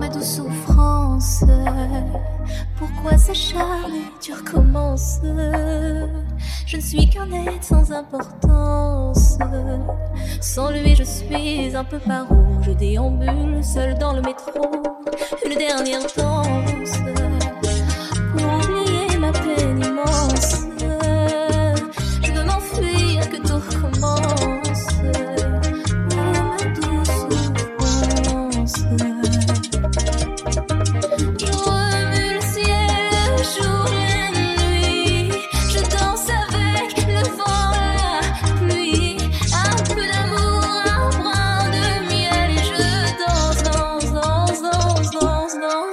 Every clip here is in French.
de souffrance. Pourquoi s'acharner, tu recommences Je ne suis qu'un être sans importance. Sans lui, je suis un peu paro. Je déambule seul dans le métro. Une dernière danse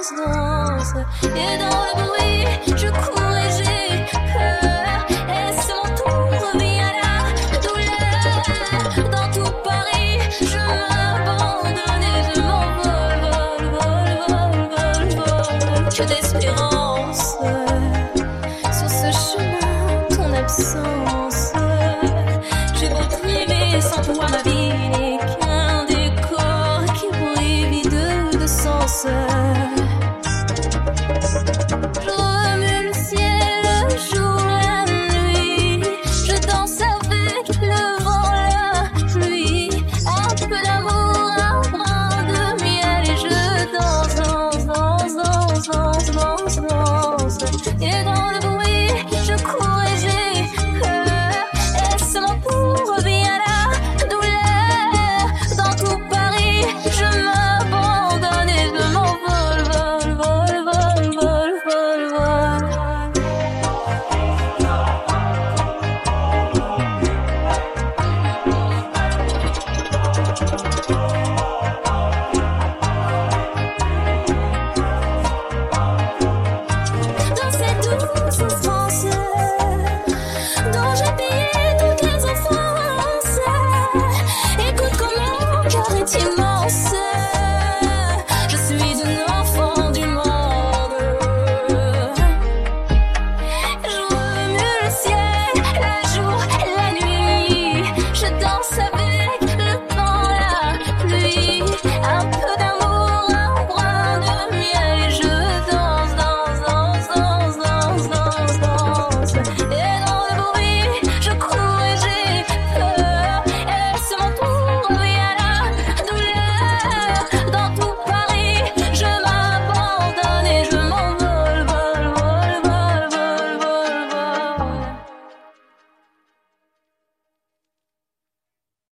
Et dans le bruit, je cours et j'ai peur. Et mon tour, revient la douleur. Dans tout Paris, je m'abandonne et je m'envole, vol, vol, vol, vol, vol. Que d'espérance.